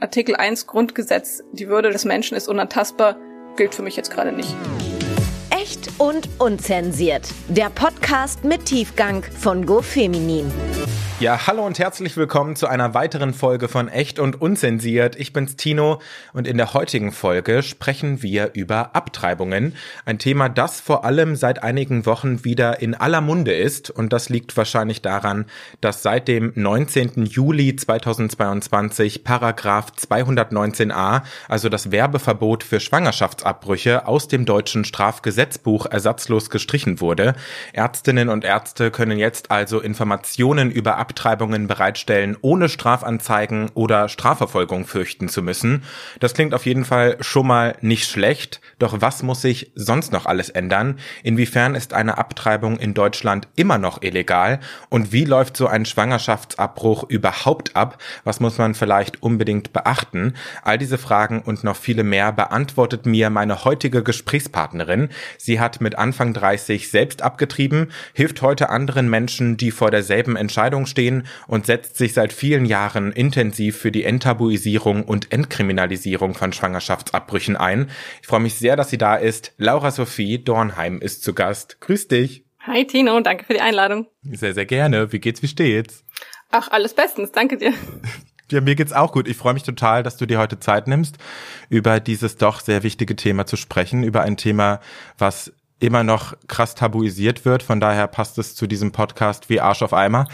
Artikel 1 Grundgesetz, die Würde des Menschen ist unantastbar, gilt für mich jetzt gerade nicht. Echt und unzensiert. Der Podcast mit Tiefgang von GoFeminin. Ja, hallo und herzlich willkommen zu einer weiteren Folge von Echt und Unzensiert. Ich bin's Tino und in der heutigen Folge sprechen wir über Abtreibungen. Ein Thema, das vor allem seit einigen Wochen wieder in aller Munde ist und das liegt wahrscheinlich daran, dass seit dem 19. Juli 2022 Paragraph 219a, also das Werbeverbot für Schwangerschaftsabbrüche aus dem deutschen Strafgesetzbuch ersatzlos gestrichen wurde. Ärztinnen und Ärzte können jetzt also Informationen über bereitstellen, ohne Strafanzeigen oder Strafverfolgung fürchten zu müssen. Das klingt auf jeden Fall schon mal nicht schlecht. Doch was muss sich sonst noch alles ändern? Inwiefern ist eine Abtreibung in Deutschland immer noch illegal? Und wie läuft so ein Schwangerschaftsabbruch überhaupt ab? Was muss man vielleicht unbedingt beachten? All diese Fragen und noch viele mehr beantwortet mir meine heutige Gesprächspartnerin. Sie hat mit Anfang 30 selbst abgetrieben, hilft heute anderen Menschen, die vor derselben Entscheidung stehen, stehen und setzt sich seit vielen Jahren intensiv für die Enttabuisierung und Entkriminalisierung von Schwangerschaftsabbrüchen ein. Ich freue mich sehr, dass sie da ist. Laura Sophie Dornheim ist zu Gast. Grüß dich. Hi Tino, danke für die Einladung. Sehr, sehr gerne. Wie geht's, wie steht's? Ach, alles bestens, danke dir. Ja, mir geht's auch gut. Ich freue mich total, dass du dir heute Zeit nimmst, über dieses doch sehr wichtige Thema zu sprechen, über ein Thema, was immer noch krass tabuisiert wird. Von daher passt es zu diesem Podcast wie Arsch auf Eimer.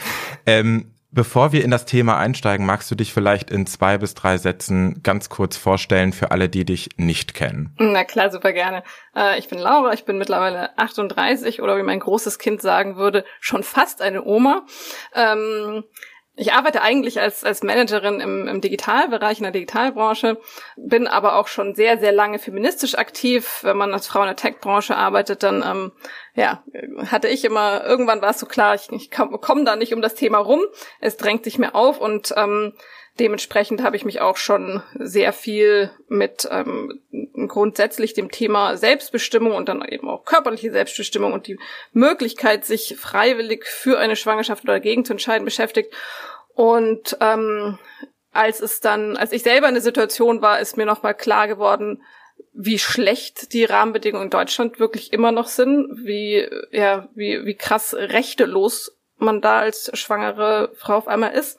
Ähm, bevor wir in das Thema einsteigen, magst du dich vielleicht in zwei bis drei Sätzen ganz kurz vorstellen für alle, die dich nicht kennen? Na klar, super gerne. Äh, ich bin Laura, ich bin mittlerweile 38 oder wie mein großes Kind sagen würde, schon fast eine Oma. Ähm, ich arbeite eigentlich als, als Managerin im, im Digitalbereich, in der Digitalbranche, bin aber auch schon sehr, sehr lange feministisch aktiv. Wenn man als Frau in der Tech-Branche arbeitet, dann ähm, ja, hatte ich immer, irgendwann war es so klar, ich, ich komme komm da nicht um das Thema rum. Es drängt sich mir auf und ähm, dementsprechend habe ich mich auch schon sehr viel mit ähm, grundsätzlich dem Thema Selbstbestimmung und dann eben auch körperliche Selbstbestimmung und die Möglichkeit, sich freiwillig für eine Schwangerschaft oder dagegen zu entscheiden, beschäftigt. Und ähm, als es dann, als ich selber in der Situation war, ist mir nochmal klar geworden, wie schlecht die Rahmenbedingungen in Deutschland wirklich immer noch sind, wie, ja, wie, wie krass rechtelos man da als schwangere Frau auf einmal ist.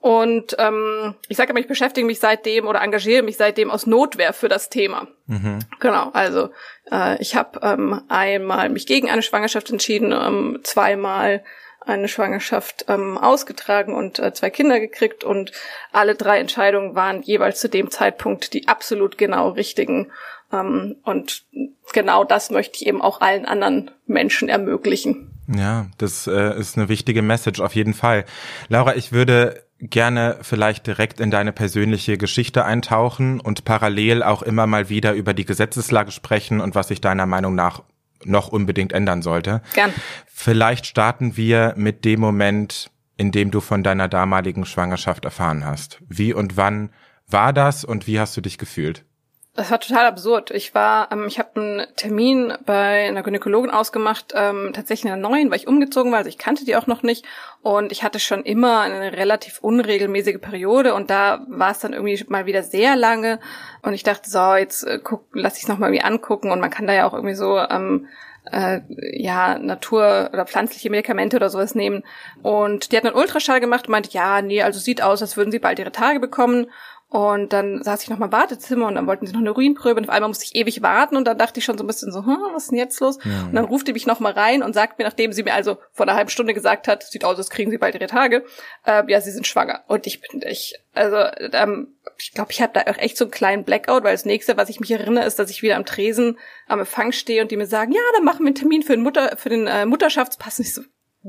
Und ähm, ich sage immer, ich beschäftige mich seitdem oder engagiere mich seitdem aus Notwehr für das Thema. Mhm. Genau, also äh, ich habe ähm, einmal mich gegen eine Schwangerschaft entschieden, ähm, zweimal eine Schwangerschaft ähm, ausgetragen und äh, zwei Kinder gekriegt und alle drei Entscheidungen waren jeweils zu dem Zeitpunkt die absolut genau richtigen. Ähm, und genau das möchte ich eben auch allen anderen Menschen ermöglichen. Ja, das äh, ist eine wichtige Message auf jeden Fall. Laura, ich würde gerne vielleicht direkt in deine persönliche Geschichte eintauchen und parallel auch immer mal wieder über die Gesetzeslage sprechen und was sich deiner Meinung nach noch unbedingt ändern sollte. Gern. Vielleicht starten wir mit dem Moment, in dem du von deiner damaligen Schwangerschaft erfahren hast. Wie und wann war das und wie hast du dich gefühlt? Das war total absurd. Ich war, ähm, ich habe einen Termin bei einer Gynäkologin ausgemacht, ähm, tatsächlich in der neuen, weil ich umgezogen war, also ich kannte die auch noch nicht und ich hatte schon immer eine relativ unregelmäßige Periode und da war es dann irgendwie mal wieder sehr lange und ich dachte, so jetzt äh, guck, lass ich es nochmal irgendwie angucken und man kann da ja auch irgendwie so ähm, äh, ja, Natur- oder pflanzliche Medikamente oder sowas nehmen. Und die hat einen Ultraschall gemacht und meinte, ja, nee, also sieht aus, als würden sie bald ihre Tage bekommen. Und dann saß ich noch mal im Wartezimmer und dann wollten sie noch eine Urinprobe und auf einmal musste ich ewig warten und dann dachte ich schon so ein bisschen so, hm, was ist denn jetzt los? Ja. Und dann ruft die mich noch mal rein und sagt mir, nachdem sie mir also vor einer halben Stunde gesagt hat, sieht aus, als kriegen sie bald ihre Tage, äh, ja, sie sind schwanger. Und ich bin, ich, also, ähm, ich glaube, ich habe da auch echt so einen kleinen Blackout, weil das nächste, was ich mich erinnere, ist, dass ich wieder am Tresen am Empfang stehe und die mir sagen, ja, dann machen wir einen Termin für den Mutter, für den äh, Mutterschaftspass. Und ich so,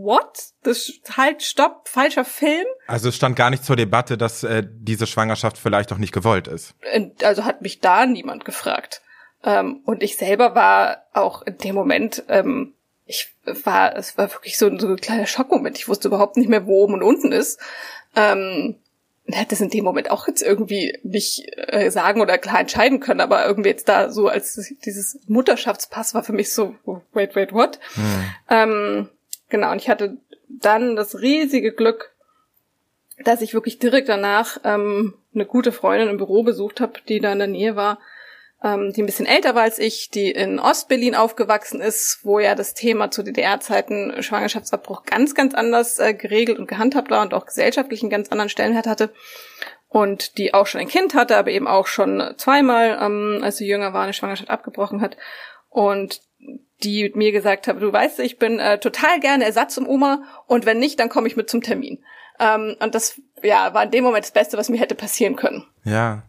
what? Das halt, stopp, falscher Film. Also es stand gar nicht zur Debatte, dass äh, diese Schwangerschaft vielleicht auch nicht gewollt ist. Also hat mich da niemand gefragt. Ähm, und ich selber war auch in dem Moment, ähm, ich war, es war wirklich so, so ein kleiner Schockmoment. Ich wusste überhaupt nicht mehr, wo oben und unten ist. Ähm, hätte es in dem Moment auch jetzt irgendwie nicht äh, sagen oder klar entscheiden können, aber irgendwie jetzt da so als dieses Mutterschaftspass war für mich so, wait, wait, what? Hm. Ähm, Genau, und ich hatte dann das riesige Glück, dass ich wirklich direkt danach ähm, eine gute Freundin im Büro besucht habe, die da in der Nähe war, ähm, die ein bisschen älter war als ich, die in Ostberlin aufgewachsen ist, wo ja das Thema zu DDR-Zeiten Schwangerschaftsabbruch ganz, ganz anders äh, geregelt und gehandhabt war und auch gesellschaftlich einen ganz anderen Stellenwert hatte. Und die auch schon ein Kind hatte, aber eben auch schon zweimal, ähm, als sie jünger war, eine Schwangerschaft abgebrochen hat. Und die mir gesagt hat, du weißt, ich bin äh, total gerne Ersatz um Oma und wenn nicht, dann komme ich mit zum Termin. Ähm, und das ja, war in dem Moment das Beste, was mir hätte passieren können. Ja.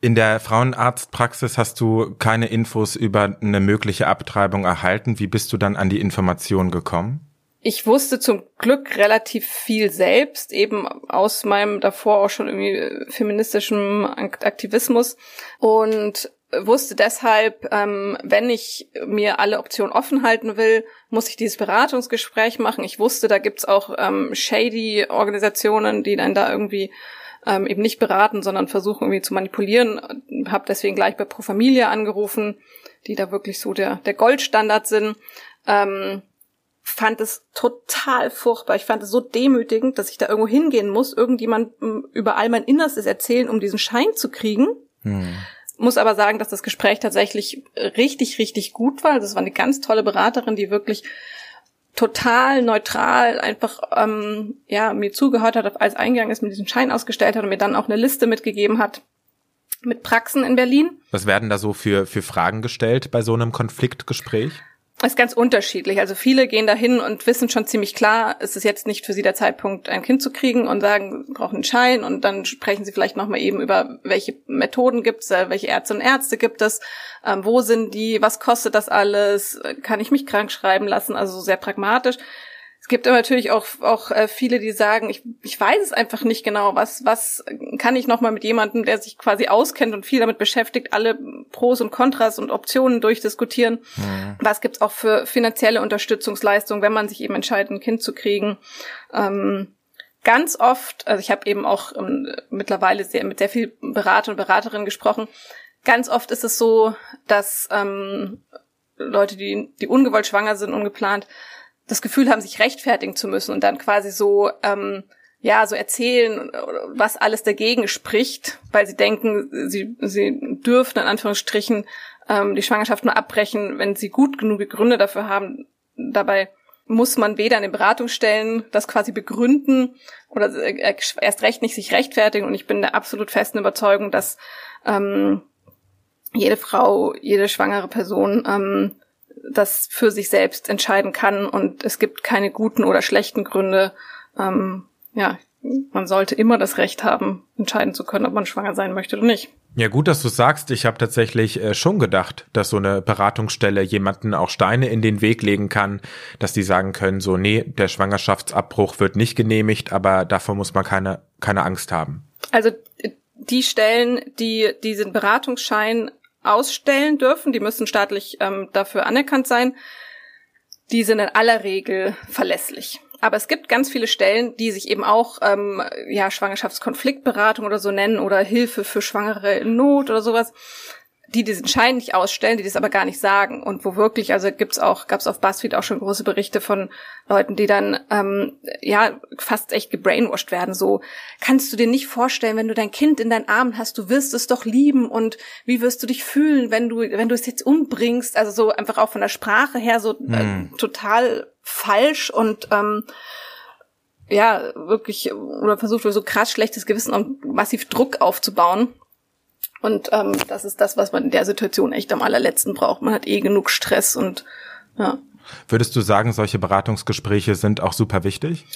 In der Frauenarztpraxis hast du keine Infos über eine mögliche Abtreibung erhalten. Wie bist du dann an die Information gekommen? Ich wusste zum Glück relativ viel selbst, eben aus meinem davor auch schon irgendwie feministischem Aktivismus und wusste deshalb, ähm, wenn ich mir alle Optionen offen halten will, muss ich dieses Beratungsgespräch machen. Ich wusste, da gibt's auch ähm, shady Organisationen, die dann da irgendwie ähm, eben nicht beraten, sondern versuchen irgendwie zu manipulieren. Habe deswegen gleich bei Pro Familia angerufen, die da wirklich so der, der Goldstandard sind. Ähm, fand es total furchtbar. Ich fand es so demütigend, dass ich da irgendwo hingehen muss, irgendjemand über all mein Innerstes erzählen, um diesen Schein zu kriegen. Hm. Muss aber sagen, dass das Gespräch tatsächlich richtig, richtig gut war. Das war eine ganz tolle Beraterin, die wirklich total neutral einfach ähm, ja mir zugehört hat, alles eingegangen ist, mir diesen Schein ausgestellt hat und mir dann auch eine Liste mitgegeben hat mit Praxen in Berlin. Was werden da so für für Fragen gestellt bei so einem Konfliktgespräch? Ist ganz unterschiedlich. Also viele gehen dahin und wissen schon ziemlich klar, es ist jetzt nicht für sie der Zeitpunkt, ein Kind zu kriegen und sagen, brauchen einen Schein und dann sprechen sie vielleicht nochmal eben über, welche Methoden gibt es, äh, welche Ärzte und Ärzte gibt es, ähm, wo sind die, was kostet das alles, kann ich mich krank schreiben lassen, also sehr pragmatisch. Es gibt aber natürlich auch, auch äh, viele, die sagen, ich, ich weiß es einfach nicht genau, was, was kann ich nochmal mit jemandem, der sich quasi auskennt und viel damit beschäftigt, alle Pros und Kontras und Optionen durchdiskutieren. Mhm. Was gibt's auch für finanzielle Unterstützungsleistungen, wenn man sich eben entscheidet, ein Kind zu kriegen. Ähm, ganz oft, also ich habe eben auch ähm, mittlerweile sehr, mit sehr viel Berater und Beraterinnen gesprochen, ganz oft ist es so, dass ähm, Leute, die, die ungewollt schwanger sind, ungeplant, das Gefühl haben, sich rechtfertigen zu müssen und dann quasi so, ähm, ja, so erzählen, was alles dagegen spricht, weil sie denken, sie, sie dürfen in Anführungsstrichen ähm, die Schwangerschaft nur abbrechen, wenn sie gut genug Gründe dafür haben. Dabei muss man weder in den Beratungsstellen das quasi begründen oder äh, erst recht nicht sich rechtfertigen. Und ich bin der absolut festen Überzeugung, dass ähm, jede Frau, jede schwangere Person ähm, das für sich selbst entscheiden kann und es gibt keine guten oder schlechten Gründe. Ähm, ja, man sollte immer das Recht haben, entscheiden zu können, ob man schwanger sein möchte oder nicht. Ja, gut, dass du sagst. Ich habe tatsächlich äh, schon gedacht, dass so eine Beratungsstelle jemanden auch Steine in den Weg legen kann, dass die sagen können, so, nee, der Schwangerschaftsabbruch wird nicht genehmigt, aber davor muss man keine, keine Angst haben. Also die Stellen, die diesen Beratungsschein ausstellen dürfen, die müssen staatlich ähm, dafür anerkannt sein, die sind in aller Regel verlässlich. Aber es gibt ganz viele Stellen, die sich eben auch ähm, ja Schwangerschaftskonfliktberatung oder so nennen oder Hilfe für Schwangere in Not oder sowas die diesen Schein nicht ausstellen, die das aber gar nicht sagen und wo wirklich, also gibt's auch, gab's auf BuzzFeed auch schon große Berichte von Leuten, die dann ähm, ja fast echt gebrainwashed werden. So kannst du dir nicht vorstellen, wenn du dein Kind in deinen Armen hast, du wirst es doch lieben und wie wirst du dich fühlen, wenn du wenn du es jetzt umbringst? Also so einfach auch von der Sprache her so äh, hm. total falsch und ähm, ja wirklich oder versucht so krass schlechtes Gewissen und massiv Druck aufzubauen und ähm, das ist das, was man in der Situation echt am allerletzten braucht. Man hat eh genug Stress und ja. Würdest du sagen, solche Beratungsgespräche sind auch super wichtig?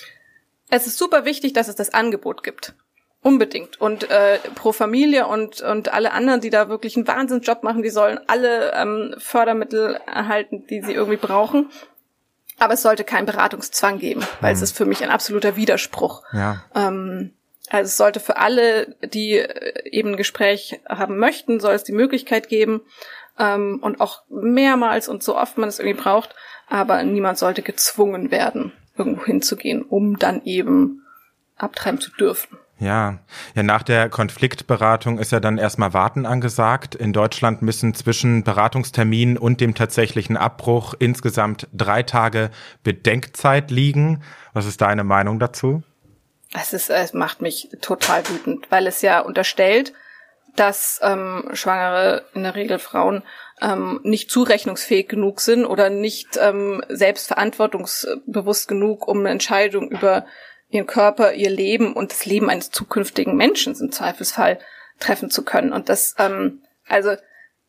Es ist super wichtig, dass es das Angebot gibt. Unbedingt. Und äh, pro Familie und, und alle anderen, die da wirklich einen Wahnsinnsjob machen, die sollen alle ähm, Fördermittel erhalten, die sie irgendwie brauchen. Aber es sollte keinen Beratungszwang geben, weil hm. es ist für mich ein absoluter Widerspruch. Ja. Ähm, also es sollte für alle, die äh, eben ein Gespräch haben möchten, soll es die Möglichkeit geben ähm, und auch mehrmals und so oft man es irgendwie braucht, aber niemand sollte gezwungen werden, irgendwo hinzugehen, um dann eben abtreiben zu dürfen. Ja, ja, nach der Konfliktberatung ist ja dann erstmal Warten angesagt. In Deutschland müssen zwischen Beratungstermin und dem tatsächlichen Abbruch insgesamt drei Tage Bedenkzeit liegen. Was ist deine Meinung dazu? Es ist, es macht mich total wütend, weil es ja unterstellt, dass ähm, Schwangere in der Regel Frauen ähm, nicht zurechnungsfähig genug sind oder nicht ähm, selbstverantwortungsbewusst genug, um eine Entscheidung über ihren Körper, ihr Leben und das Leben eines zukünftigen Menschen im Zweifelsfall treffen zu können. Und das, ähm, also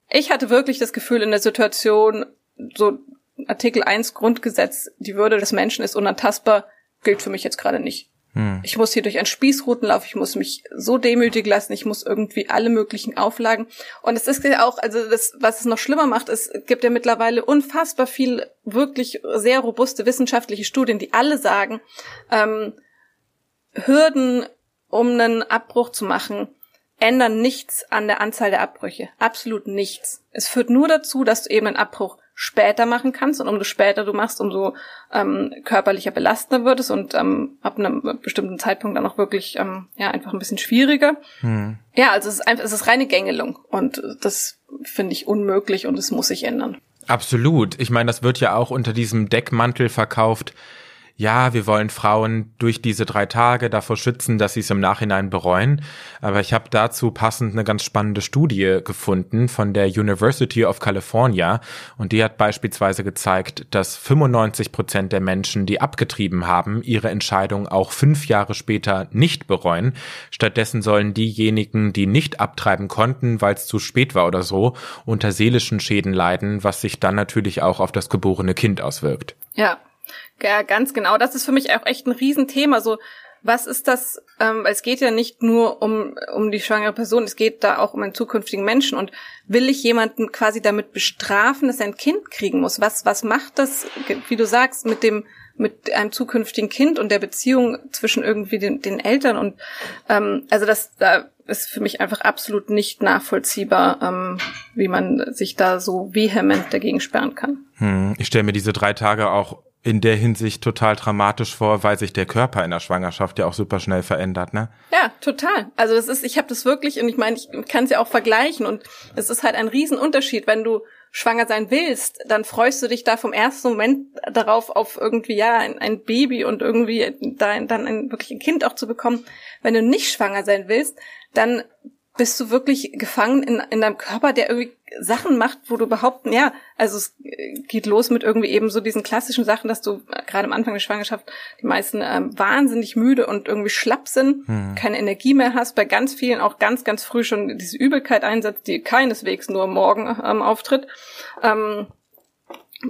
ich hatte wirklich das Gefühl in der Situation, so Artikel 1 Grundgesetz, die Würde des Menschen ist unantastbar, gilt für mich jetzt gerade nicht. Hm. Ich muss hier durch einen Spießruten laufen, ich muss mich so demütig lassen, ich muss irgendwie alle möglichen Auflagen. Und es ist ja auch, also das, was es noch schlimmer macht, es gibt ja mittlerweile unfassbar viel wirklich sehr robuste wissenschaftliche Studien, die alle sagen, ähm, Hürden, um einen Abbruch zu machen, ändern nichts an der Anzahl der Abbrüche. Absolut nichts. Es führt nur dazu, dass du eben einen Abbruch später machen kannst und umso später du machst, umso ähm, körperlicher belastender wird es und ähm, ab einem bestimmten Zeitpunkt dann auch wirklich ähm, ja einfach ein bisschen schwieriger. Hm. Ja, also es ist einfach, es ist reine Gängelung und das finde ich unmöglich und es muss sich ändern. Absolut. Ich meine, das wird ja auch unter diesem Deckmantel verkauft ja, wir wollen Frauen durch diese drei Tage davor schützen, dass sie es im Nachhinein bereuen. Aber ich habe dazu passend eine ganz spannende Studie gefunden von der University of California und die hat beispielsweise gezeigt, dass 95 Prozent der Menschen, die abgetrieben haben, ihre Entscheidung auch fünf Jahre später nicht bereuen. Stattdessen sollen diejenigen, die nicht abtreiben konnten, weil es zu spät war oder so, unter seelischen Schäden leiden, was sich dann natürlich auch auf das geborene Kind auswirkt. Ja, ja, ganz genau. Das ist für mich auch echt ein Riesenthema. So, was ist das? Ähm, es geht ja nicht nur um, um die schwangere Person, es geht da auch um einen zukünftigen Menschen. Und will ich jemanden quasi damit bestrafen, dass er ein Kind kriegen muss? Was, was macht das, wie du sagst, mit dem, mit einem zukünftigen Kind und der Beziehung zwischen irgendwie den, den Eltern? Und ähm, also das da ist für mich einfach absolut nicht nachvollziehbar, ähm, wie man sich da so vehement dagegen sperren kann. Hm, ich stelle mir diese drei Tage auch in der Hinsicht total dramatisch vor, weil sich der Körper in der Schwangerschaft ja auch super schnell verändert, ne? Ja, total. Also das ist, ich habe das wirklich und ich meine, ich kann es ja auch vergleichen und es ist halt ein Riesenunterschied, wenn du schwanger sein willst, dann freust du dich da vom ersten Moment darauf, auf irgendwie ja ein, ein Baby und irgendwie da, dann ein, wirklich ein Kind auch zu bekommen. Wenn du nicht schwanger sein willst, dann bist du wirklich gefangen in, in deinem Körper, der irgendwie Sachen macht, wo du überhaupt, ja, also es geht los mit irgendwie eben so diesen klassischen Sachen, dass du äh, gerade am Anfang der Schwangerschaft die meisten ähm, wahnsinnig müde und irgendwie schlapp sind, hm. keine Energie mehr hast, bei ganz vielen auch ganz, ganz früh schon diese Übelkeit einsetzt, die keineswegs nur morgen ähm, auftritt. Ähm,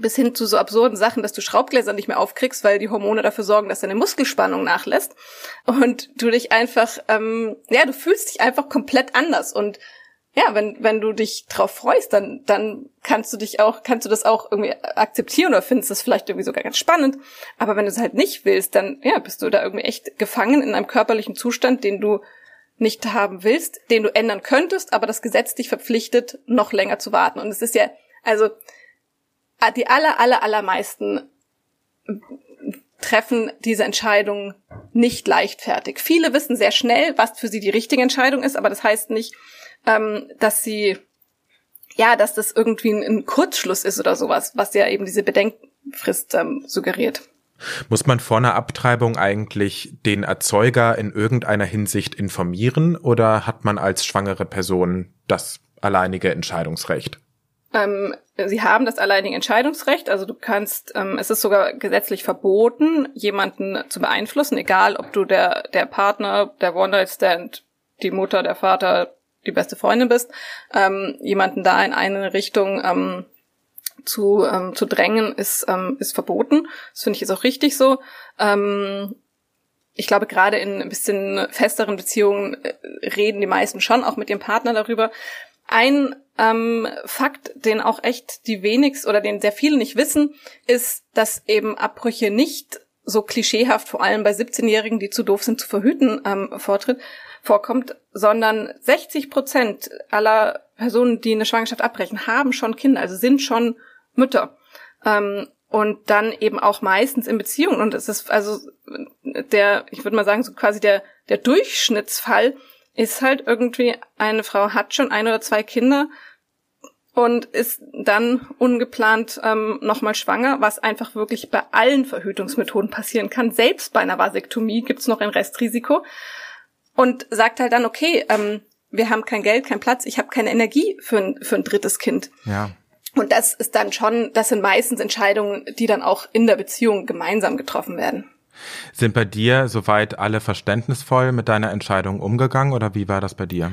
bis hin zu so absurden Sachen, dass du Schraubgläser nicht mehr aufkriegst, weil die Hormone dafür sorgen, dass deine Muskelspannung nachlässt und du dich einfach, ähm, ja, du fühlst dich einfach komplett anders und ja, wenn wenn du dich drauf freust, dann dann kannst du dich auch kannst du das auch irgendwie akzeptieren oder findest das vielleicht irgendwie sogar ganz spannend. Aber wenn du es halt nicht willst, dann ja bist du da irgendwie echt gefangen in einem körperlichen Zustand, den du nicht haben willst, den du ändern könntest, aber das Gesetz dich verpflichtet, noch länger zu warten. Und es ist ja also die aller, aller, allermeisten treffen diese Entscheidung nicht leichtfertig. Viele wissen sehr schnell, was für sie die richtige Entscheidung ist, aber das heißt nicht, ähm, dass sie, ja, dass das irgendwie ein, ein, Kurzschluss ist oder sowas, was ja eben diese Bedenkfrist ähm, suggeriert. Muss man vor einer Abtreibung eigentlich den Erzeuger in irgendeiner Hinsicht informieren oder hat man als schwangere Person das alleinige Entscheidungsrecht? Ähm, sie haben das alleinige Entscheidungsrecht, also du kannst, ähm, es ist sogar gesetzlich verboten, jemanden zu beeinflussen, egal ob du der, der Partner, der One-Night-Stand, die Mutter, der Vater, die beste Freundin bist, ähm, jemanden da in eine Richtung ähm, zu, ähm, zu drängen, ist, ähm, ist verboten. Das finde ich ist auch richtig so. Ich glaube, gerade in ein bisschen festeren Beziehungen äh, reden die meisten schon auch mit ihrem Partner darüber. Ein ähm, Fakt, den auch echt die wenigsten oder den sehr viele nicht wissen, ist, dass eben Abbrüche nicht so klischeehaft, vor allem bei 17-Jährigen, die zu doof sind zu verhüten, ähm, vortritt, vorkommt, sondern 60 Prozent aller Personen, die eine Schwangerschaft abbrechen, haben schon Kinder, also sind schon Mütter. Ähm, und dann eben auch meistens in Beziehungen. Und es ist also der, ich würde mal sagen, so quasi der, der Durchschnittsfall ist halt irgendwie, eine Frau hat schon ein oder zwei Kinder und ist dann ungeplant ähm, nochmal schwanger, was einfach wirklich bei allen Verhütungsmethoden passieren kann. Selbst bei einer Vasektomie gibt's noch ein Restrisiko. Und sagt halt dann, okay, ähm, wir haben kein Geld, kein Platz, ich habe keine Energie für ein, für ein drittes Kind. Ja. Und das ist dann schon, das sind meistens Entscheidungen, die dann auch in der Beziehung gemeinsam getroffen werden. Sind bei dir soweit alle verständnisvoll mit deiner Entscheidung umgegangen oder wie war das bei dir?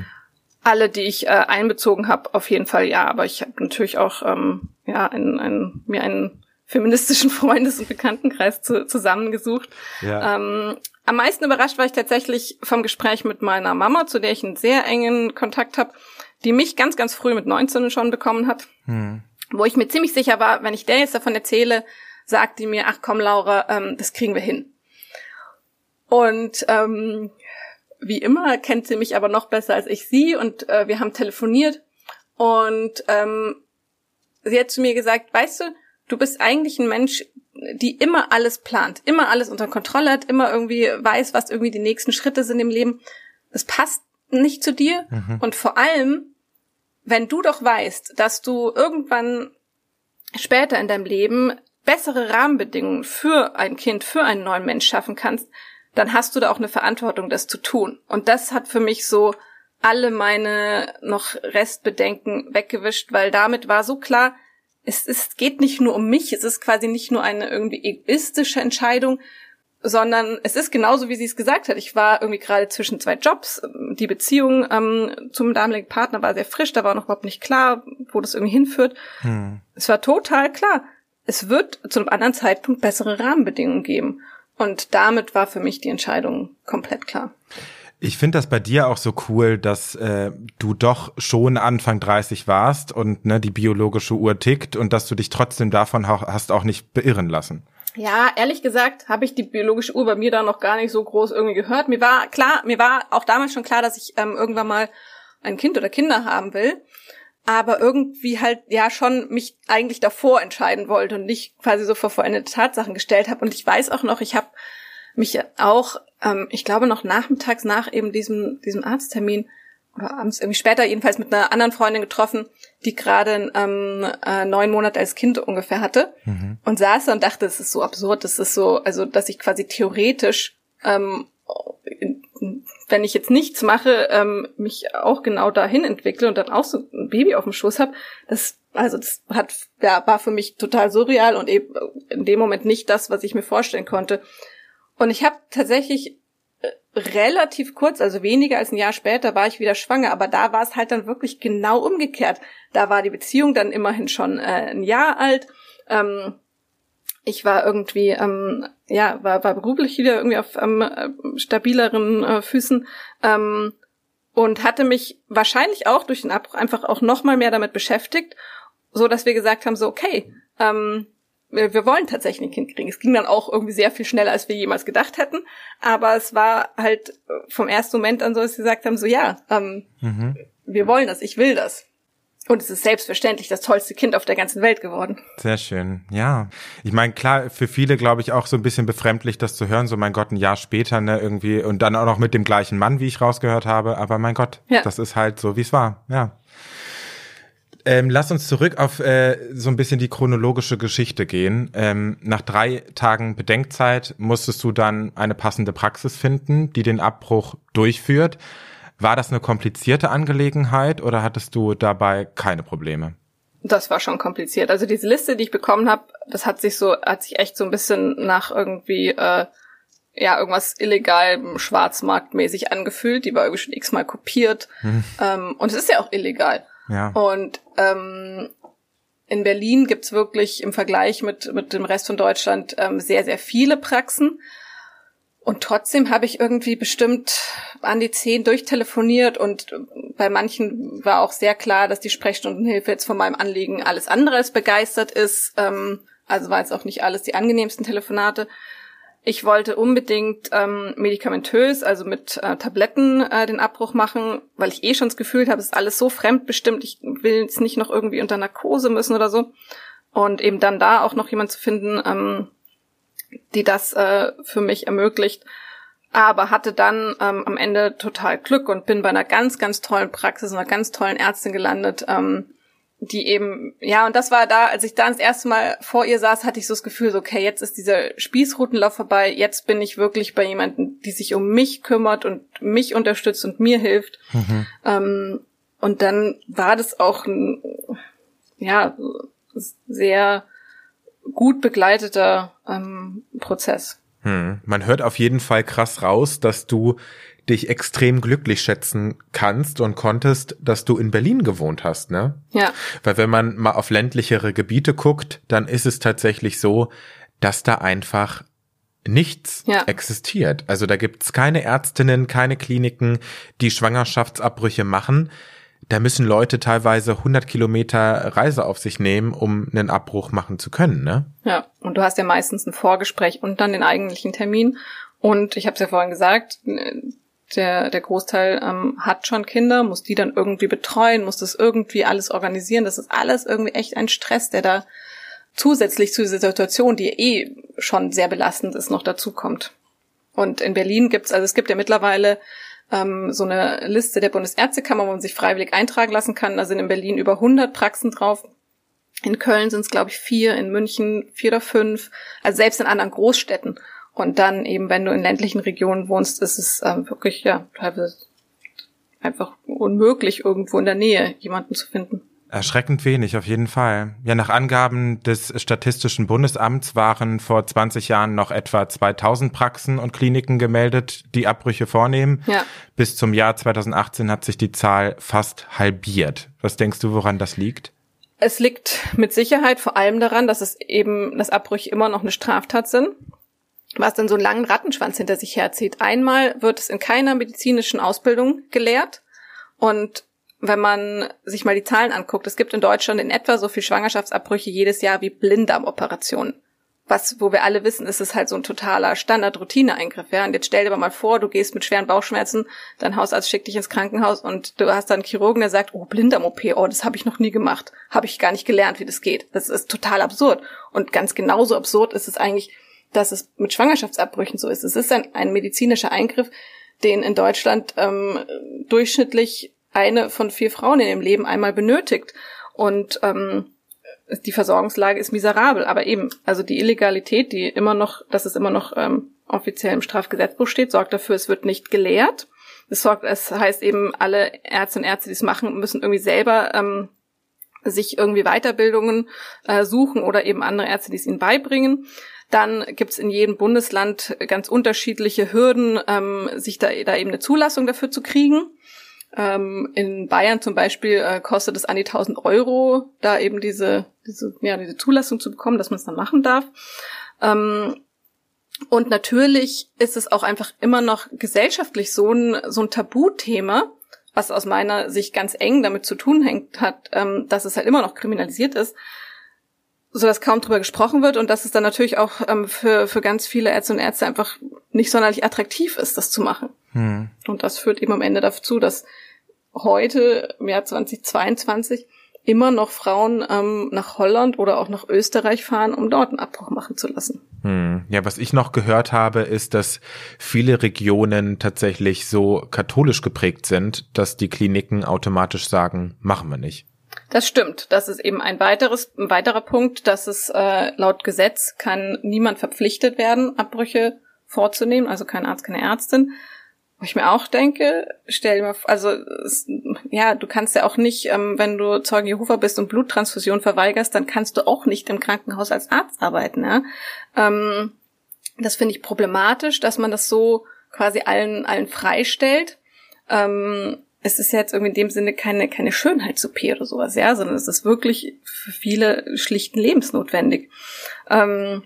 Alle, die ich äh, einbezogen habe, auf jeden Fall ja. Aber ich habe natürlich auch ähm, ja ein, ein, mir einen feministischen Freundes- und Bekanntenkreis zu, zusammengesucht. Ja. Ähm, am meisten überrascht war ich tatsächlich vom Gespräch mit meiner Mama, zu der ich einen sehr engen Kontakt habe, die mich ganz, ganz früh mit 19 schon bekommen hat. Hm. Wo ich mir ziemlich sicher war, wenn ich der jetzt davon erzähle, sagt die mir, ach komm, Laura, ähm, das kriegen wir hin. Und ähm, wie immer kennt sie mich aber noch besser als ich sie und äh, wir haben telefoniert und ähm, sie hat zu mir gesagt, weißt du, du bist eigentlich ein Mensch, die immer alles plant, immer alles unter Kontrolle hat, immer irgendwie weiß, was irgendwie die nächsten Schritte sind im Leben. Das passt nicht zu dir mhm. und vor allem, wenn du doch weißt, dass du irgendwann später in deinem Leben bessere Rahmenbedingungen für ein Kind, für einen neuen Mensch schaffen kannst, dann hast du da auch eine Verantwortung, das zu tun. Und das hat für mich so alle meine noch Restbedenken weggewischt, weil damit war so klar, es, es geht nicht nur um mich, es ist quasi nicht nur eine irgendwie egoistische Entscheidung, sondern es ist genauso, wie sie es gesagt hat. Ich war irgendwie gerade zwischen zwei Jobs. Die Beziehung ähm, zum damaligen Partner war sehr frisch, da war noch überhaupt nicht klar, wo das irgendwie hinführt. Hm. Es war total klar. Es wird zu einem anderen Zeitpunkt bessere Rahmenbedingungen geben. Und damit war für mich die Entscheidung komplett klar. Ich finde das bei dir auch so cool, dass äh, du doch schon Anfang 30 warst und ne, die biologische Uhr tickt und dass du dich trotzdem davon auch, hast auch nicht beirren lassen. Ja, ehrlich gesagt habe ich die biologische Uhr bei mir da noch gar nicht so groß irgendwie gehört. Mir war klar, mir war auch damals schon klar, dass ich ähm, irgendwann mal ein Kind oder Kinder haben will aber irgendwie halt ja schon mich eigentlich davor entscheiden wollte und nicht quasi so vor vollendete Tatsachen gestellt habe. Und ich weiß auch noch, ich habe mich auch, ähm, ich glaube noch nachmittags nach eben diesem, diesem Arzttermin oder abends irgendwie später jedenfalls mit einer anderen Freundin getroffen, die gerade ähm, äh, neun Monate als Kind ungefähr hatte mhm. und saß und dachte, es ist so absurd, das ist so, also dass ich quasi theoretisch ähm, wenn ich jetzt nichts mache, ähm, mich auch genau dahin entwickle und dann auch so ein Baby auf dem Schoß habe, das also das hat ja war für mich total surreal und eben in dem Moment nicht das, was ich mir vorstellen konnte. Und ich habe tatsächlich äh, relativ kurz, also weniger als ein Jahr später, war ich wieder schwanger, aber da war es halt dann wirklich genau umgekehrt. Da war die Beziehung dann immerhin schon äh, ein Jahr alt. Ähm, ich war irgendwie, ähm, ja, war, war beruflich wieder irgendwie auf ähm, stabileren äh, Füßen ähm, und hatte mich wahrscheinlich auch durch den Abbruch einfach auch noch mal mehr damit beschäftigt, so dass wir gesagt haben, so okay, ähm, wir, wir wollen tatsächlich ein Kind kriegen. Es ging dann auch irgendwie sehr viel schneller, als wir jemals gedacht hätten, aber es war halt vom ersten Moment an so, dass wir gesagt haben, so ja, ähm, mhm. wir wollen das, ich will das. Und es ist selbstverständlich das tollste Kind auf der ganzen Welt geworden. Sehr schön, ja. Ich meine, klar, für viele glaube ich auch so ein bisschen befremdlich, das zu hören, so mein Gott, ein Jahr später, ne, irgendwie, und dann auch noch mit dem gleichen Mann, wie ich rausgehört habe, aber mein Gott, ja. das ist halt so, wie es war, ja. Ähm, lass uns zurück auf äh, so ein bisschen die chronologische Geschichte gehen. Ähm, nach drei Tagen Bedenkzeit musstest du dann eine passende Praxis finden, die den Abbruch durchführt. War das eine komplizierte Angelegenheit oder hattest du dabei keine Probleme? Das war schon kompliziert. Also diese Liste, die ich bekommen habe, das hat sich so, hat sich echt so ein bisschen nach irgendwie äh, ja irgendwas illegal schwarzmarktmäßig angefühlt. Die war irgendwie schon x-mal kopiert. Hm. Ähm, und es ist ja auch illegal. Ja. Und ähm, in Berlin gibt's wirklich im Vergleich mit, mit dem Rest von Deutschland ähm, sehr, sehr viele Praxen. Und trotzdem habe ich irgendwie bestimmt an die zehn durchtelefoniert und bei manchen war auch sehr klar, dass die Sprechstundenhilfe jetzt von meinem Anliegen alles andere als begeistert ist. Ähm, also war jetzt auch nicht alles die angenehmsten Telefonate. Ich wollte unbedingt ähm, medikamentös, also mit äh, Tabletten äh, den Abbruch machen, weil ich eh schon das Gefühl habe, es ist alles so fremdbestimmt. Ich will jetzt nicht noch irgendwie unter Narkose müssen oder so. Und eben dann da auch noch jemand zu finden, ähm, die das äh, für mich ermöglicht. Aber hatte dann ähm, am Ende total Glück und bin bei einer ganz, ganz tollen Praxis, einer ganz tollen Ärztin gelandet, ähm, die eben, ja, und das war da, als ich da das erste Mal vor ihr saß, hatte ich so das Gefühl, so, okay, jetzt ist dieser Spießrutenlauf vorbei, jetzt bin ich wirklich bei jemandem, die sich um mich kümmert und mich unterstützt und mir hilft. Mhm. Ähm, und dann war das auch ein, ja, sehr gut begleiteter ähm, Prozess. Hm. Man hört auf jeden Fall krass raus, dass du dich extrem glücklich schätzen kannst und konntest, dass du in Berlin gewohnt hast, ne? Ja. Weil wenn man mal auf ländlichere Gebiete guckt, dann ist es tatsächlich so, dass da einfach nichts ja. existiert. Also da gibt's keine Ärztinnen, keine Kliniken, die Schwangerschaftsabbrüche machen. Da müssen Leute teilweise 100 Kilometer Reise auf sich nehmen, um einen Abbruch machen zu können, ne? Ja, und du hast ja meistens ein Vorgespräch und dann den eigentlichen Termin. Und ich habe es ja vorhin gesagt, der, der Großteil ähm, hat schon Kinder, muss die dann irgendwie betreuen, muss das irgendwie alles organisieren. Das ist alles irgendwie echt ein Stress, der da zusätzlich zu dieser Situation, die eh schon sehr belastend ist, noch dazu kommt. Und in Berlin gibt's, also es gibt ja mittlerweile ähm, so eine Liste der Bundesärztekammer, wo man sich freiwillig eintragen lassen kann. Da sind in Berlin über 100 Praxen drauf. In Köln sind es, glaube ich, vier, in München vier oder fünf. Also selbst in anderen Großstädten. Und dann eben, wenn du in ländlichen Regionen wohnst, ist es ähm, wirklich ja einfach unmöglich, irgendwo in der Nähe jemanden zu finden. Erschreckend wenig, auf jeden Fall. Ja, nach Angaben des Statistischen Bundesamts waren vor 20 Jahren noch etwa 2000 Praxen und Kliniken gemeldet, die Abbrüche vornehmen. Ja. Bis zum Jahr 2018 hat sich die Zahl fast halbiert. Was denkst du, woran das liegt? Es liegt mit Sicherheit vor allem daran, dass es eben, dass Abbrüche immer noch eine Straftat sind was dann so einen langen Rattenschwanz hinter sich herzieht. Einmal wird es in keiner medizinischen Ausbildung gelehrt und wenn man sich mal die Zahlen anguckt, es gibt in Deutschland in etwa so viel Schwangerschaftsabbrüche jedes Jahr wie Blinddarmoperationen. Was, wo wir alle wissen, ist es halt so ein totaler Standard-Routine-Eingriff, ja. Und jetzt stell dir mal vor, du gehst mit schweren Bauchschmerzen, dein Hausarzt schickt dich ins Krankenhaus und du hast dann einen Chirurgen, der sagt, oh, Blinddarm-OP, oh, das habe ich noch nie gemacht. Habe ich gar nicht gelernt, wie das geht. Das ist total absurd. Und ganz genauso absurd ist es eigentlich, dass es mit Schwangerschaftsabbrüchen so ist. Es ist ein, ein medizinischer Eingriff, den in Deutschland ähm, durchschnittlich eine von vier Frauen in ihrem Leben einmal benötigt. Und ähm, die Versorgungslage ist miserabel. Aber eben, also die Illegalität, die immer noch, dass es immer noch ähm, offiziell im Strafgesetzbuch steht, sorgt dafür, es wird nicht gelehrt. Es sorgt, es heißt eben, alle Ärzte und Ärzte, die es machen, müssen irgendwie selber ähm, sich irgendwie Weiterbildungen äh, suchen oder eben andere Ärzte, die es ihnen beibringen. Dann gibt's in jedem Bundesland ganz unterschiedliche Hürden, ähm, sich da, da eben eine Zulassung dafür zu kriegen. Ähm, in Bayern zum Beispiel äh, kostet es an die 1000 Euro, da eben diese, diese, ja, diese Zulassung zu bekommen, dass man es dann machen darf. Ähm, und natürlich ist es auch einfach immer noch gesellschaftlich so ein, so ein Tabuthema, was aus meiner Sicht ganz eng damit zu tun hängt hat, ähm, dass es halt immer noch kriminalisiert ist, so dass kaum drüber gesprochen wird und dass es dann natürlich auch ähm, für, für ganz viele Ärzte und Ärzte einfach nicht sonderlich attraktiv ist, das zu machen. Hm. Und das führt eben am Ende dazu, dass heute, im Jahr 2022, immer noch Frauen ähm, nach Holland oder auch nach Österreich fahren, um dort einen Abbruch machen zu lassen. Hm. Ja, was ich noch gehört habe, ist, dass viele Regionen tatsächlich so katholisch geprägt sind, dass die Kliniken automatisch sagen, machen wir nicht. Das stimmt. Das ist eben ein weiteres, ein weiterer Punkt, dass es äh, laut Gesetz kann niemand verpflichtet werden, Abbrüche vorzunehmen, also kein Arzt, keine Ärztin. Wo ich mir auch denke, stell dir mal, also es, ja, du kannst ja auch nicht, ähm, wenn du Zeugen Jehova bist und Bluttransfusion verweigerst, dann kannst du auch nicht im Krankenhaus als Arzt arbeiten. Ja? Ähm, das finde ich problematisch, dass man das so quasi allen allen freistellt. Ähm, es ist ja jetzt irgendwie in dem Sinne keine, keine Schönheits-OP oder sowas, ja, sondern es ist wirklich für viele schlichten lebensnotwendig. Ähm,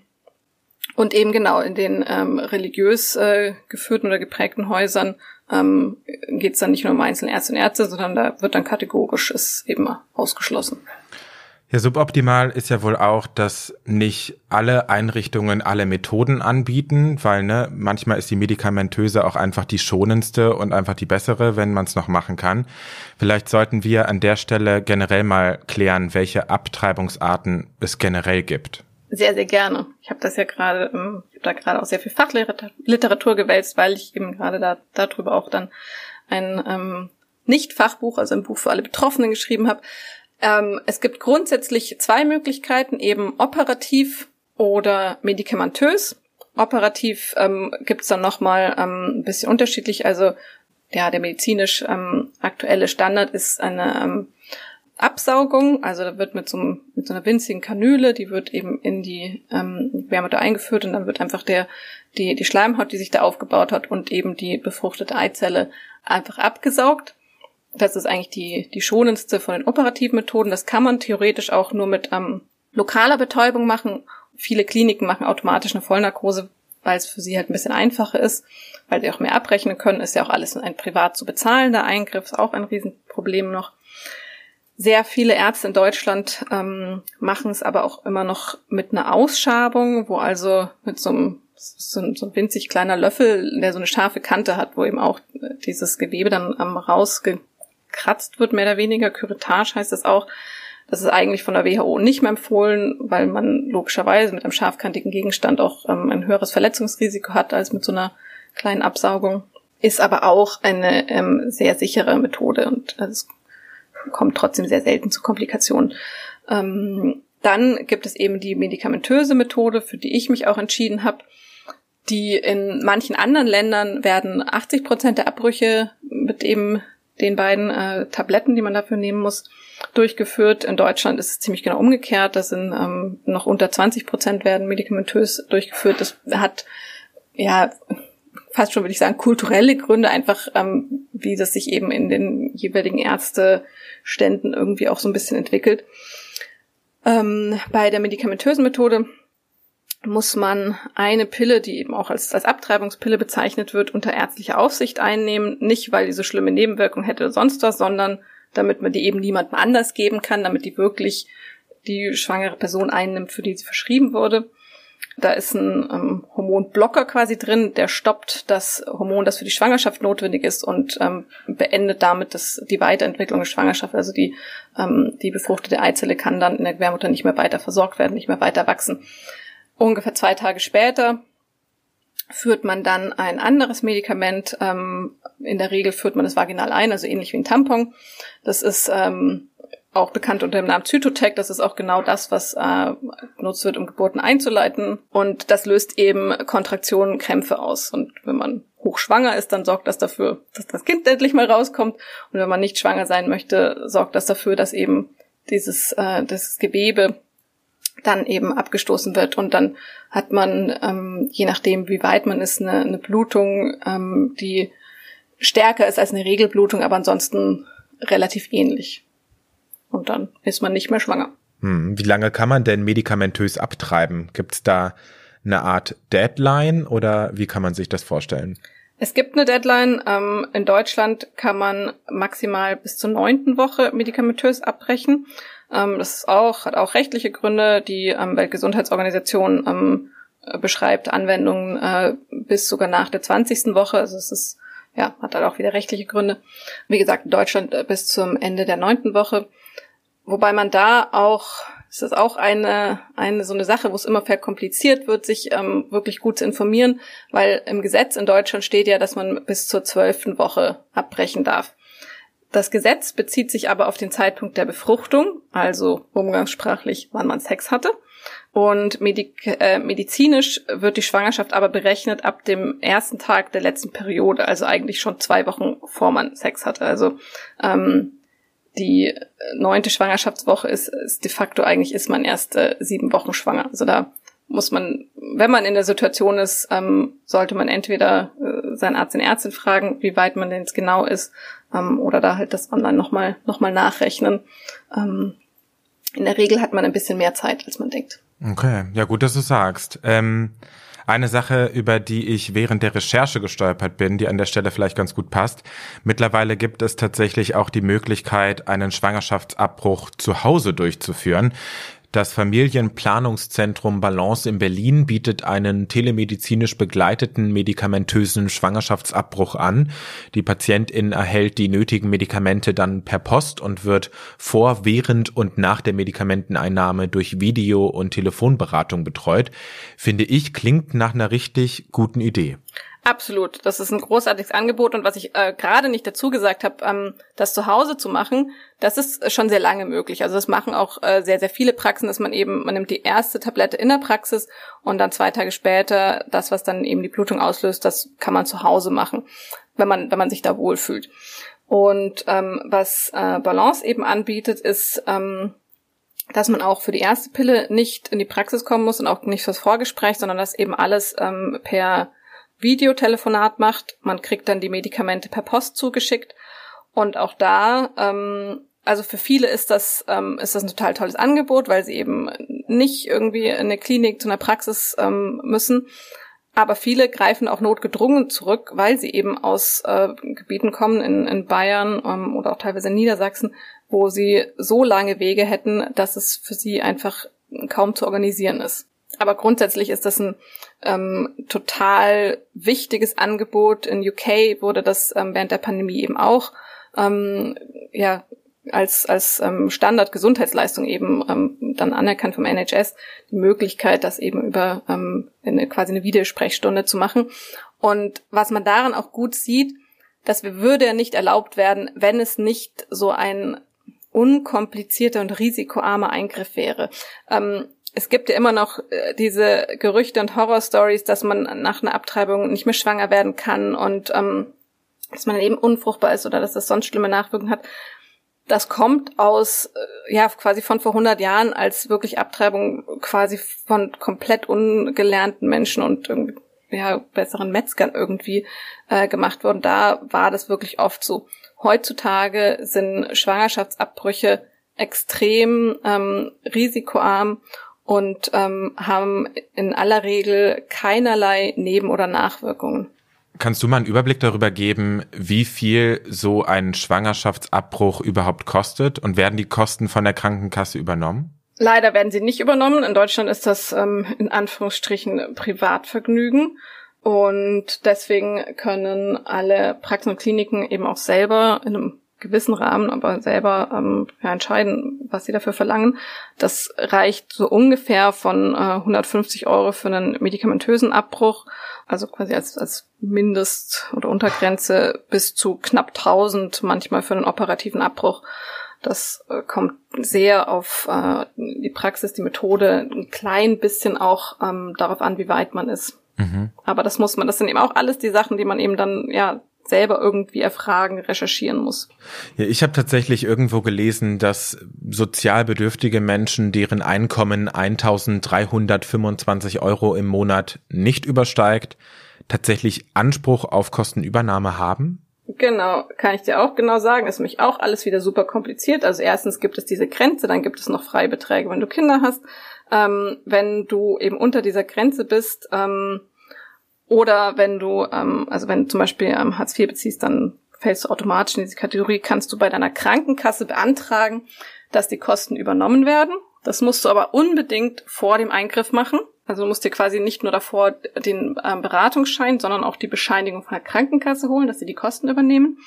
und eben genau in den ähm, religiös äh, geführten oder geprägten Häusern ähm, geht es dann nicht nur um einzelne Ärzte und Ärzte, sondern da wird dann kategorisch es eben ausgeschlossen. Ja, suboptimal ist ja wohl auch, dass nicht alle Einrichtungen alle Methoden anbieten, weil ne, manchmal ist die medikamentöse auch einfach die schonendste und einfach die bessere, wenn man es noch machen kann. Vielleicht sollten wir an der Stelle generell mal klären, welche Abtreibungsarten es generell gibt. Sehr, sehr gerne. Ich habe das ja gerade, ähm, ich habe da gerade auch sehr viel Fachliteratur gewälzt, weil ich eben gerade da darüber auch dann ein ähm, nicht Fachbuch, also ein Buch für alle Betroffenen geschrieben habe. Ähm, es gibt grundsätzlich zwei Möglichkeiten, eben operativ oder medikamentös. Operativ ähm, gibt es dann nochmal ähm, ein bisschen unterschiedlich. Also ja, der medizinisch ähm, aktuelle Standard ist eine ähm, Absaugung, also da wird mit so, mit so einer winzigen Kanüle, die wird eben in die ähm, Gebärmutter eingeführt und dann wird einfach der die die Schleimhaut, die sich da aufgebaut hat und eben die befruchtete Eizelle einfach abgesaugt. Das ist eigentlich die die schonendste von den operativen Methoden. Das kann man theoretisch auch nur mit ähm, lokaler Betäubung machen. Viele Kliniken machen automatisch eine Vollnarkose, weil es für sie halt ein bisschen einfacher ist, weil sie auch mehr abrechnen können. Ist ja auch alles ein privat zu bezahlender Eingriff, ist auch ein Riesenproblem noch. Sehr viele Ärzte in Deutschland ähm, machen es aber auch immer noch mit einer Ausschabung, wo also mit so einem so ein, so ein winzig kleiner Löffel, der so eine scharfe Kante hat, wo eben auch dieses Gewebe dann ähm, rausgekratzt wird, mehr oder weniger. Curettage heißt das auch. Das ist eigentlich von der WHO nicht mehr empfohlen, weil man logischerweise mit einem scharfkantigen Gegenstand auch ähm, ein höheres Verletzungsrisiko hat als mit so einer kleinen Absaugung. Ist aber auch eine ähm, sehr sichere Methode und es kommt trotzdem sehr selten zu Komplikationen. Ähm, dann gibt es eben die medikamentöse Methode, für die ich mich auch entschieden habe. Die in manchen anderen Ländern werden 80 Prozent der Abbrüche mit eben den beiden äh, Tabletten, die man dafür nehmen muss, durchgeführt. In Deutschland ist es ziemlich genau umgekehrt. Das sind ähm, noch unter 20 Prozent werden medikamentös durchgeführt. Das hat ja fast schon würde ich sagen kulturelle Gründe, einfach ähm, wie das sich eben in den jeweiligen Ärzteständen irgendwie auch so ein bisschen entwickelt. Ähm, bei der medikamentösen Methode muss man eine Pille, die eben auch als, als Abtreibungspille bezeichnet wird, unter ärztlicher Aufsicht einnehmen. Nicht, weil die so schlimme Nebenwirkungen hätte oder sonst was, sondern damit man die eben niemandem anders geben kann, damit die wirklich die schwangere Person einnimmt, für die sie verschrieben wurde. Da ist ein ähm, Hormonblocker quasi drin, der stoppt das Hormon, das für die Schwangerschaft notwendig ist und ähm, beendet damit das, die Weiterentwicklung der Schwangerschaft. Also die, ähm, die befruchtete Eizelle kann dann in der Gebärmutter nicht mehr weiter versorgt werden, nicht mehr weiter wachsen. Ungefähr zwei Tage später führt man dann ein anderes Medikament. Ähm, in der Regel führt man es vaginal ein, also ähnlich wie ein Tampon. Das ist ähm, auch bekannt unter dem Namen Zytotec. Das ist auch genau das, was äh, genutzt wird, um Geburten einzuleiten. Und das löst eben Kontraktionen, Krämpfe aus. Und wenn man hochschwanger ist, dann sorgt das dafür, dass das Kind endlich mal rauskommt. Und wenn man nicht schwanger sein möchte, sorgt das dafür, dass eben dieses äh, das Gewebe dann eben abgestoßen wird und dann hat man, ähm, je nachdem wie weit man ist, eine, eine Blutung, ähm, die stärker ist als eine Regelblutung, aber ansonsten relativ ähnlich und dann ist man nicht mehr schwanger. Hm, wie lange kann man denn medikamentös abtreiben? Gibt es da eine Art Deadline oder wie kann man sich das vorstellen? Es gibt eine Deadline. Ähm, in Deutschland kann man maximal bis zur neunten Woche medikamentös abbrechen. Ähm, das ist auch, hat auch rechtliche Gründe. Die ähm, Weltgesundheitsorganisation ähm, beschreibt Anwendungen äh, bis sogar nach der zwanzigsten Woche. Also es ist, ja, hat halt auch wieder rechtliche Gründe. Wie gesagt, in Deutschland äh, bis zum Ende der neunten Woche. Wobei man da auch, es ist auch eine, eine so eine Sache, wo es immer verkompliziert wird, sich ähm, wirklich gut zu informieren, weil im Gesetz in Deutschland steht ja, dass man bis zur zwölften Woche abbrechen darf. Das Gesetz bezieht sich aber auf den Zeitpunkt der Befruchtung, also umgangssprachlich, wann man Sex hatte. Und medik äh, medizinisch wird die Schwangerschaft aber berechnet ab dem ersten Tag der letzten Periode, also eigentlich schon zwei Wochen vor man Sex hatte. Also ähm, die neunte Schwangerschaftswoche ist, ist de facto eigentlich ist man erst äh, sieben Wochen schwanger. Also da muss man, wenn man in der Situation ist, ähm, sollte man entweder äh, seinen Arzt und Ärztin fragen, wie weit man denn jetzt genau ist, ähm, oder da halt das online nochmal noch mal nachrechnen. Ähm, in der Regel hat man ein bisschen mehr Zeit, als man denkt. Okay, ja gut, dass du sagst. Ähm eine Sache, über die ich während der Recherche gestolpert bin, die an der Stelle vielleicht ganz gut passt. Mittlerweile gibt es tatsächlich auch die Möglichkeit, einen Schwangerschaftsabbruch zu Hause durchzuführen. Das Familienplanungszentrum Balance in Berlin bietet einen telemedizinisch begleiteten medikamentösen Schwangerschaftsabbruch an. Die Patientin erhält die nötigen Medikamente dann per Post und wird vor, während und nach der Medikamenteneinnahme durch Video- und Telefonberatung betreut. Finde ich, klingt nach einer richtig guten Idee. Absolut, das ist ein großartiges Angebot und was ich äh, gerade nicht dazu gesagt habe, ähm, das zu Hause zu machen, das ist schon sehr lange möglich. Also das machen auch äh, sehr sehr viele Praxen, dass man eben man nimmt die erste Tablette in der Praxis und dann zwei Tage später das, was dann eben die Blutung auslöst, das kann man zu Hause machen, wenn man wenn man sich da wohlfühlt. Und ähm, was äh, Balance eben anbietet, ist ähm, dass man auch für die erste Pille nicht in die Praxis kommen muss und auch nicht fürs Vorgespräch, sondern dass eben alles ähm, per Videotelefonat macht. Man kriegt dann die Medikamente per Post zugeschickt. Und auch da, ähm, also für viele ist das, ähm, ist das ein total tolles Angebot, weil sie eben nicht irgendwie in eine Klinik zu einer Praxis ähm, müssen. Aber viele greifen auch notgedrungen zurück, weil sie eben aus äh, Gebieten kommen in, in Bayern ähm, oder auch teilweise in Niedersachsen, wo sie so lange Wege hätten, dass es für sie einfach kaum zu organisieren ist. Aber grundsätzlich ist das ein ähm, total wichtiges Angebot. In UK wurde das ähm, während der Pandemie eben auch ähm, ja als als ähm, Standard-Gesundheitsleistung eben ähm, dann anerkannt vom NHS die Möglichkeit, das eben über ähm, eine, quasi eine Videosprechstunde zu machen. Und was man daran auch gut sieht, das würde ja nicht erlaubt werden, wenn es nicht so ein unkomplizierter und risikoarmer Eingriff wäre. Ähm, es gibt ja immer noch äh, diese Gerüchte und Horrorstories, dass man nach einer Abtreibung nicht mehr schwanger werden kann und ähm, dass man eben unfruchtbar ist oder dass das sonst schlimme Nachwirkungen hat. Das kommt aus, äh, ja, quasi von vor 100 Jahren, als wirklich Abtreibung quasi von komplett ungelernten Menschen und ja, besseren Metzgern irgendwie äh, gemacht wurden. Da war das wirklich oft so. Heutzutage sind Schwangerschaftsabbrüche extrem ähm, risikoarm und ähm, haben in aller Regel keinerlei Neben- oder Nachwirkungen. Kannst du mal einen Überblick darüber geben, wie viel so ein Schwangerschaftsabbruch überhaupt kostet und werden die Kosten von der Krankenkasse übernommen? Leider werden sie nicht übernommen. In Deutschland ist das ähm, in Anführungsstrichen Privatvergnügen. Und deswegen können alle Praxen und Kliniken eben auch selber in einem gewissen Rahmen aber selber ähm, ja, entscheiden, was sie dafür verlangen. Das reicht so ungefähr von äh, 150 Euro für einen medikamentösen Abbruch, also quasi als, als Mindest- oder Untergrenze bis zu knapp 1000 manchmal für einen operativen Abbruch. Das äh, kommt sehr auf äh, die Praxis, die Methode, ein klein bisschen auch ähm, darauf an, wie weit man ist. Mhm. Aber das muss man, das sind eben auch alles die Sachen, die man eben dann ja selber irgendwie erfragen, recherchieren muss. Ja, ich habe tatsächlich irgendwo gelesen, dass sozial bedürftige Menschen, deren Einkommen 1325 Euro im Monat nicht übersteigt, tatsächlich Anspruch auf Kostenübernahme haben? Genau, kann ich dir auch genau sagen. Ist mich auch alles wieder super kompliziert. Also erstens gibt es diese Grenze, dann gibt es noch Freibeträge, wenn du Kinder hast. Ähm, wenn du eben unter dieser Grenze bist, ähm, oder wenn du, ähm, also wenn du zum Beispiel ähm, Hartz IV beziehst, dann fällst du automatisch in diese Kategorie, kannst du bei deiner Krankenkasse beantragen, dass die Kosten übernommen werden. Das musst du aber unbedingt vor dem Eingriff machen. Also du musst dir quasi nicht nur davor den ähm, Beratungsschein, sondern auch die Bescheinigung von der Krankenkasse holen, dass sie die Kosten übernehmen.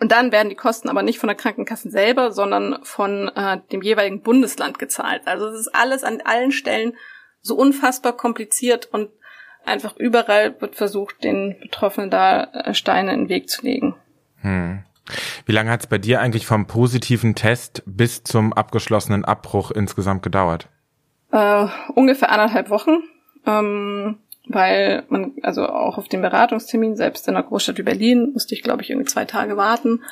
Und dann werden die Kosten aber nicht von der Krankenkasse selber, sondern von äh, dem jeweiligen Bundesland gezahlt. Also es ist alles an allen Stellen so unfassbar kompliziert und einfach überall wird versucht, den Betroffenen da äh, Steine in den Weg zu legen. Hm. Wie lange hat es bei dir eigentlich vom positiven Test bis zum abgeschlossenen Abbruch insgesamt gedauert? Äh, ungefähr anderthalb Wochen, ähm, weil man, also auch auf den Beratungstermin, selbst in der Großstadt wie Berlin, musste ich, glaube ich, irgendwie zwei Tage warten.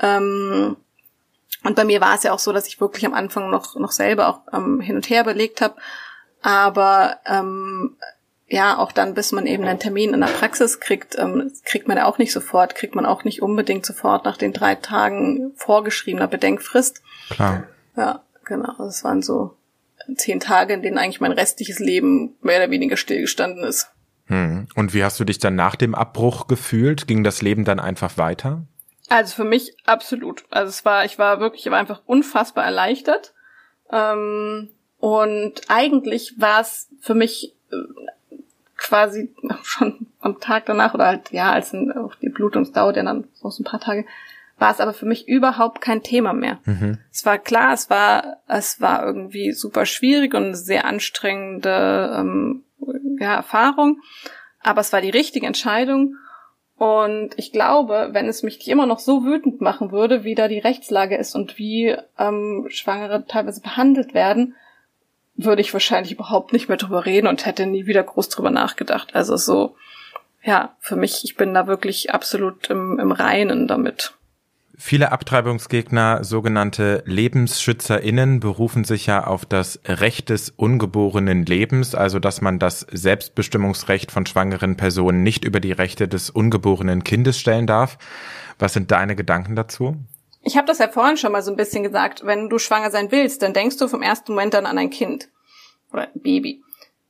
Ähm, und bei mir war es ja auch so, dass ich wirklich am Anfang noch, noch selber auch ähm, hin und her belegt habe. Aber ähm, ja, auch dann, bis man eben einen Termin in der Praxis kriegt, ähm, kriegt man ja auch nicht sofort, kriegt man auch nicht unbedingt sofort nach den drei Tagen vorgeschriebener Bedenkfrist. Klar. Ja, genau. Das waren so zehn Tage, in denen eigentlich mein restliches Leben mehr oder weniger stillgestanden ist. Hm. Und wie hast du dich dann nach dem Abbruch gefühlt? Ging das Leben dann einfach weiter? Also für mich absolut. Also es war, ich war wirklich, ich war einfach unfassbar erleichtert. Ähm, und eigentlich war es für mich äh, quasi schon am Tag danach oder halt, ja, als auch die Blutung dauert ja dann so ein paar Tage, war es aber für mich überhaupt kein Thema mehr. Mhm. Es war klar, es war, es war irgendwie super schwierig und eine sehr anstrengende ähm, ja, Erfahrung. aber es war die richtige Entscheidung. Und ich glaube, wenn es mich immer noch so wütend machen würde, wie da die Rechtslage ist und wie ähm, Schwangere teilweise behandelt werden, würde ich wahrscheinlich überhaupt nicht mehr drüber reden und hätte nie wieder groß drüber nachgedacht. Also so, ja, für mich, ich bin da wirklich absolut im, im Reinen damit. Viele Abtreibungsgegner, sogenannte LebensschützerInnen, berufen sich ja auf das Recht des ungeborenen Lebens, also dass man das Selbstbestimmungsrecht von schwangeren Personen nicht über die Rechte des ungeborenen Kindes stellen darf. Was sind deine Gedanken dazu? Ich habe das ja vorhin schon mal so ein bisschen gesagt. Wenn du schwanger sein willst, dann denkst du vom ersten Moment dann an ein Kind oder ein Baby.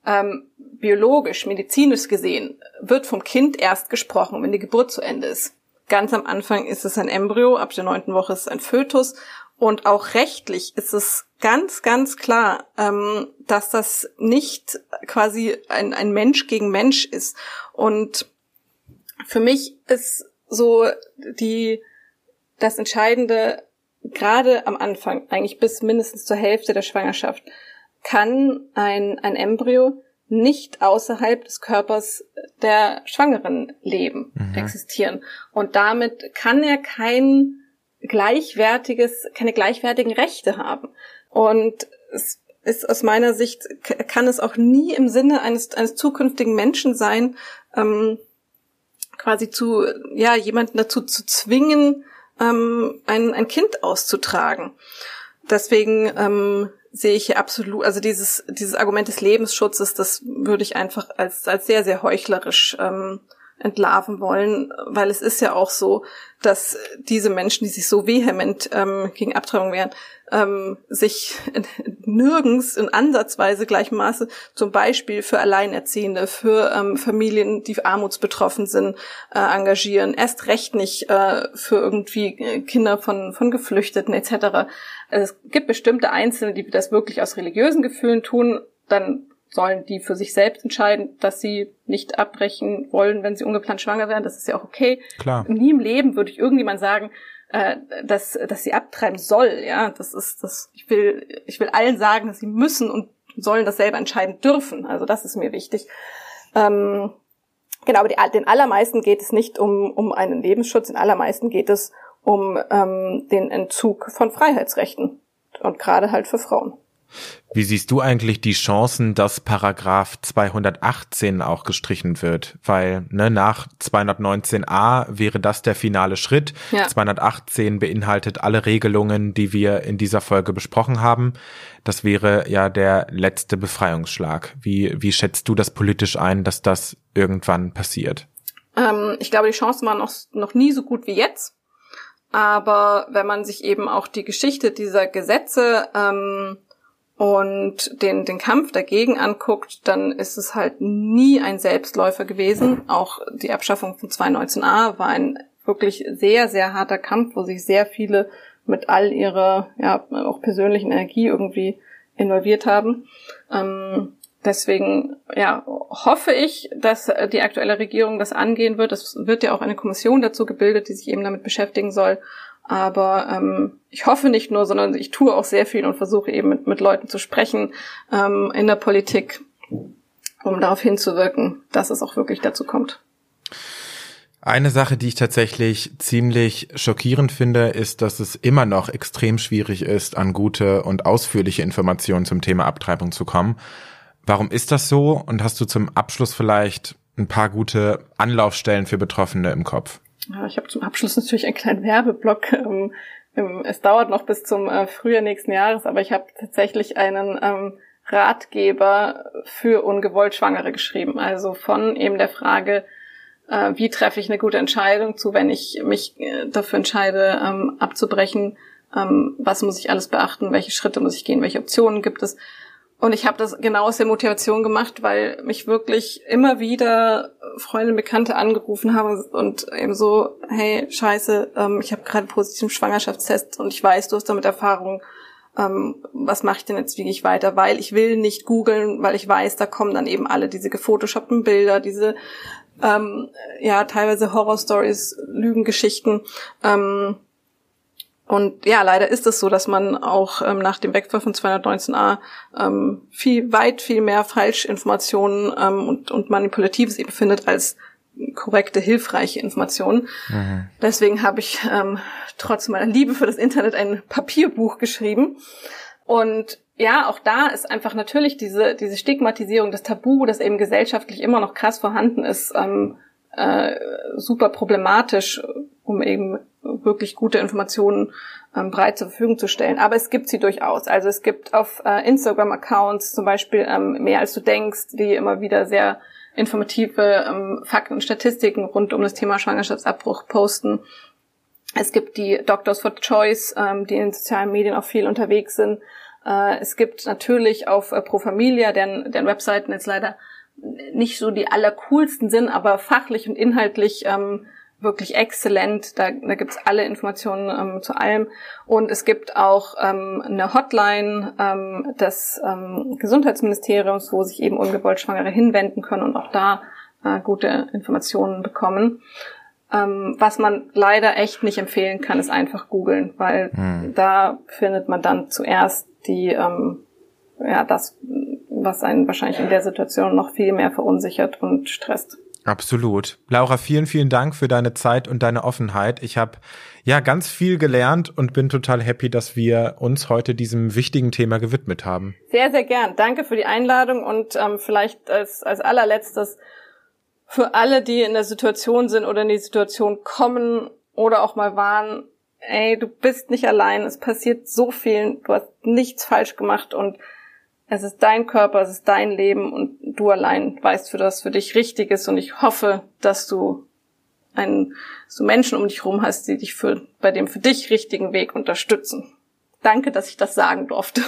Ähm, biologisch, medizinisch gesehen, wird vom Kind erst gesprochen, wenn die Geburt zu Ende ist. Ganz am Anfang ist es ein Embryo, ab der neunten Woche ist es ein Fötus. Und auch rechtlich ist es ganz, ganz klar, ähm, dass das nicht quasi ein, ein Mensch gegen Mensch ist. Und für mich ist so die das Entscheidende, gerade am Anfang, eigentlich bis mindestens zur Hälfte der Schwangerschaft, kann ein, ein Embryo nicht außerhalb des Körpers der Schwangeren leben, mhm. existieren. Und damit kann er kein gleichwertiges, keine gleichwertigen Rechte haben. Und es ist aus meiner Sicht, kann es auch nie im Sinne eines, eines zukünftigen Menschen sein, ähm, quasi zu, ja, jemanden dazu zu zwingen, ähm, ein, ein Kind auszutragen. Deswegen ähm, sehe ich hier absolut, also dieses, dieses Argument des Lebensschutzes, das würde ich einfach als, als sehr, sehr heuchlerisch ähm, entlarven wollen, weil es ist ja auch so, dass diese Menschen, die sich so vehement ähm, gegen Abtreibung wehren, ähm, sich nirgends in Ansatzweise gleichem Maße zum Beispiel für Alleinerziehende, für ähm, Familien, die armutsbetroffen sind, äh, engagieren. Erst recht nicht äh, für irgendwie äh, Kinder von, von Geflüchteten etc. Also es gibt bestimmte Einzelne, die das wirklich aus religiösen Gefühlen tun. Dann sollen die für sich selbst entscheiden, dass sie nicht abbrechen wollen, wenn sie ungeplant schwanger werden. Das ist ja auch okay. Klar. Nie im Leben würde ich irgendjemand sagen, äh, dass, dass sie abtreiben soll. Ja, das ist das. Ich will, ich will allen sagen, dass sie müssen und sollen das selber entscheiden dürfen. Also das ist mir wichtig. Ähm, genau, aber die, den allermeisten geht es nicht um, um einen Lebensschutz, den allermeisten geht es um ähm, den Entzug von Freiheitsrechten und gerade halt für Frauen. Wie siehst du eigentlich die Chancen, dass Paragraph 218 auch gestrichen wird? Weil ne, nach 219a wäre das der finale Schritt. Ja. 218 beinhaltet alle Regelungen, die wir in dieser Folge besprochen haben. Das wäre ja der letzte Befreiungsschlag. Wie, wie schätzt du das politisch ein, dass das irgendwann passiert? Ähm, ich glaube, die Chancen waren noch, noch nie so gut wie jetzt. Aber wenn man sich eben auch die Geschichte dieser Gesetze ähm, und den, den Kampf dagegen anguckt, dann ist es halt nie ein Selbstläufer gewesen. Auch die Abschaffung von 219a war ein wirklich sehr, sehr harter Kampf, wo sich sehr viele mit all ihrer, ja, auch persönlichen Energie irgendwie involviert haben. Ähm, deswegen, ja, hoffe ich, dass die aktuelle Regierung das angehen wird. Es wird ja auch eine Kommission dazu gebildet, die sich eben damit beschäftigen soll. Aber ähm, ich hoffe nicht nur, sondern ich tue auch sehr viel und versuche eben mit, mit Leuten zu sprechen ähm, in der Politik, um darauf hinzuwirken, dass es auch wirklich dazu kommt. Eine Sache, die ich tatsächlich ziemlich schockierend finde, ist, dass es immer noch extrem schwierig ist, an gute und ausführliche Informationen zum Thema Abtreibung zu kommen. Warum ist das so? Und hast du zum Abschluss vielleicht ein paar gute Anlaufstellen für Betroffene im Kopf? Ich habe zum Abschluss natürlich einen kleinen Werbeblock. Ähm, es dauert noch bis zum äh, Frühjahr nächsten Jahres, aber ich habe tatsächlich einen ähm, Ratgeber für ungewollt Schwangere geschrieben. Also von eben der Frage, äh, wie treffe ich eine gute Entscheidung zu, wenn ich mich äh, dafür entscheide, ähm, abzubrechen, ähm, was muss ich alles beachten, welche Schritte muss ich gehen, welche Optionen gibt es, und ich habe das genau aus der Motivation gemacht, weil mich wirklich immer wieder Freunde und Bekannte angerufen haben und eben so, hey, scheiße, ähm, ich habe gerade positiven Schwangerschaftstest und ich weiß, du hast damit Erfahrung. Ähm, was mache ich denn jetzt, wie gehe ich weiter? Weil ich will nicht googeln, weil ich weiß, da kommen dann eben alle diese gefotoshoppten Bilder, diese ähm, ja teilweise Horrorstories, Lügengeschichten. Ähm, Und ja, leider ist es so, dass man auch ähm, nach dem Wegfall von 219a ähm, viel, weit viel mehr Falschinformationen ähm, und, und Manipulatives eben findet als korrekte, hilfreiche Informationen. Mhm. Deswegen habe ich ähm, trotz meiner Liebe für das Internet ein Papierbuch geschrieben. Und ja, auch da ist einfach natürlich diese, diese Stigmatisierung, das Tabu, das eben gesellschaftlich immer noch krass vorhanden ist, ähm, äh, super problematisch, um eben wirklich gute Informationen ähm, breit zur Verfügung zu stellen. Aber es gibt sie durchaus. Also es gibt auf äh, Instagram-Accounts zum Beispiel ähm, mehr als du denkst, die immer wieder sehr informative ähm, Fakten und Statistiken rund um das Thema Schwangerschaftsabbruch posten. Es gibt die Doctors for Choice, ähm, die in sozialen Medien auch viel unterwegs sind. Äh, es gibt natürlich auf äh, Pro Familia, deren, deren Webseiten jetzt leider nicht so die allercoolsten sind, aber fachlich und inhaltlich ähm, wirklich exzellent. Da, da gibt's alle Informationen ähm, zu allem. Und es gibt auch ähm, eine Hotline ähm, des ähm, Gesundheitsministeriums, wo sich eben ungewollt Schwangere hinwenden können und auch da äh, gute Informationen bekommen. Ähm, was man leider echt nicht empfehlen kann, ist einfach googeln, weil hm. da findet man dann zuerst die, ähm, ja, das, was einen wahrscheinlich in der Situation noch viel mehr verunsichert und stresst. Absolut. Laura, vielen, vielen Dank für deine Zeit und deine Offenheit. Ich habe ja ganz viel gelernt und bin total happy, dass wir uns heute diesem wichtigen Thema gewidmet haben. Sehr, sehr gern. Danke für die Einladung und ähm, vielleicht als, als allerletztes für alle, die in der Situation sind oder in die Situation kommen oder auch mal waren, ey, du bist nicht allein, es passiert so viel, du hast nichts falsch gemacht und es ist dein Körper, es ist dein Leben und du allein weißt, für das für dich richtig ist. Und ich hoffe, dass du einen, so Menschen um dich herum hast, die dich für, bei dem für dich richtigen Weg unterstützen. Danke, dass ich das sagen durfte.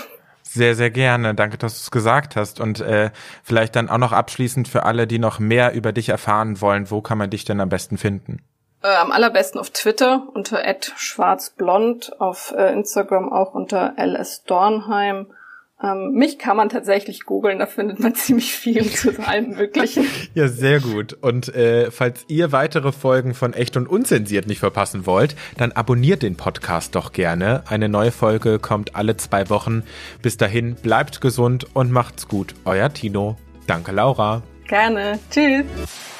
Sehr, sehr gerne. Danke, dass du es gesagt hast. Und äh, vielleicht dann auch noch abschließend für alle, die noch mehr über dich erfahren wollen, wo kann man dich denn am besten finden? Äh, am allerbesten auf Twitter unter schwarzblond, auf äh, Instagram auch unter lsdornheim ähm, mich kann man tatsächlich googeln, da findet man ziemlich viel zu allem Möglichen. ja, sehr gut. Und äh, falls ihr weitere Folgen von Echt und Unzensiert nicht verpassen wollt, dann abonniert den Podcast doch gerne. Eine neue Folge kommt alle zwei Wochen. Bis dahin, bleibt gesund und macht's gut. Euer Tino. Danke, Laura. Gerne. Tschüss.